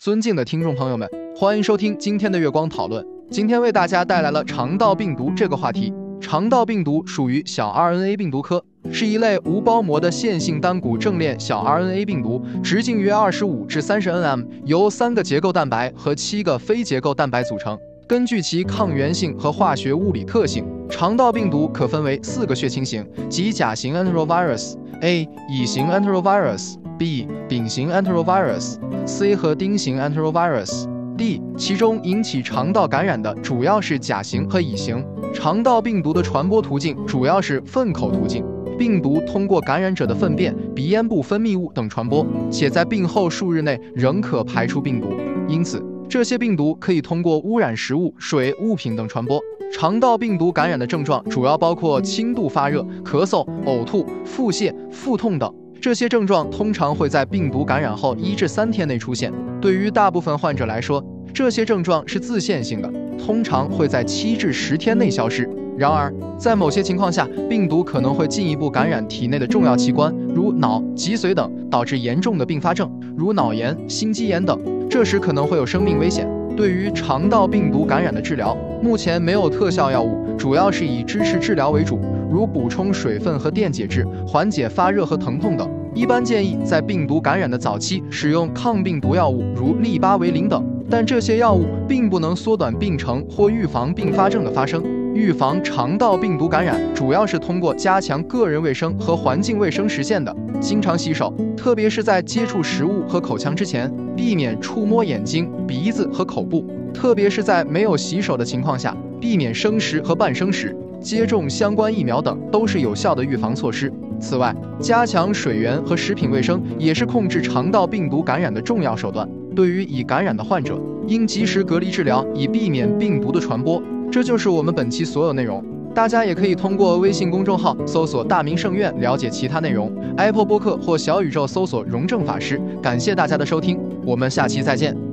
尊敬的听众朋友们，欢迎收听今天的月光讨论。今天为大家带来了肠道病毒这个话题。肠道病毒属于小 RNA 病毒科，是一类无包膜的线性单股正链小 RNA 病毒，直径约二十五至三十 nm，由三个结构蛋白和七个非结构蛋白组成。根据其抗原性和化学物理特性，肠道病毒可分为四个血清型，即甲型 enterovirus、A 乙型 enterovirus、B 丙型 enterovirus、C 和丁型 enterovirus、D。其中引起肠道感染的主要是甲型和乙型。肠道病毒的传播途径主要是粪口途径，病毒通过感染者的粪便、鼻咽部分泌物等传播，且在病后数日内仍可排出病毒。因此，这些病毒可以通过污染食物、水、物品等传播。肠道病毒感染的症状主要包括轻度发热、咳嗽、呕吐、腹泻、腹痛等。这些症状通常会在病毒感染后一至三天内出现。对于大部分患者来说，这些症状是自限性的，通常会在七至十天内消失。然而，在某些情况下，病毒可能会进一步感染体内的重要器官，如脑、脊髓等，导致严重的并发症，如脑炎、心肌炎等。这时可能会有生命危险。对于肠道病毒感染的治疗，目前没有特效药物，主要是以支持治疗为主，如补充水分和电解质，缓解发热和疼痛等。一般建议在病毒感染的早期使用抗病毒药物，如利巴韦林等。但这些药物并不能缩短病程或预防并发症的发生。预防肠道病毒感染主要是通过加强个人卫生和环境卫生实现的。经常洗手，特别是在接触食物和口腔之前，避免触摸眼睛、鼻子和口部，特别是在没有洗手的情况下，避免生食和半生食。接种相关疫苗等都是有效的预防措施。此外，加强水源和食品卫生也是控制肠道病毒感染的重要手段。对于已感染的患者，应及时隔离治疗，以避免病毒的传播。这就是我们本期所有内容。大家也可以通过微信公众号搜索“大明圣院”了解其他内容。Apple 播客或小宇宙搜索“荣正法师”。感谢大家的收听，我们下期再见。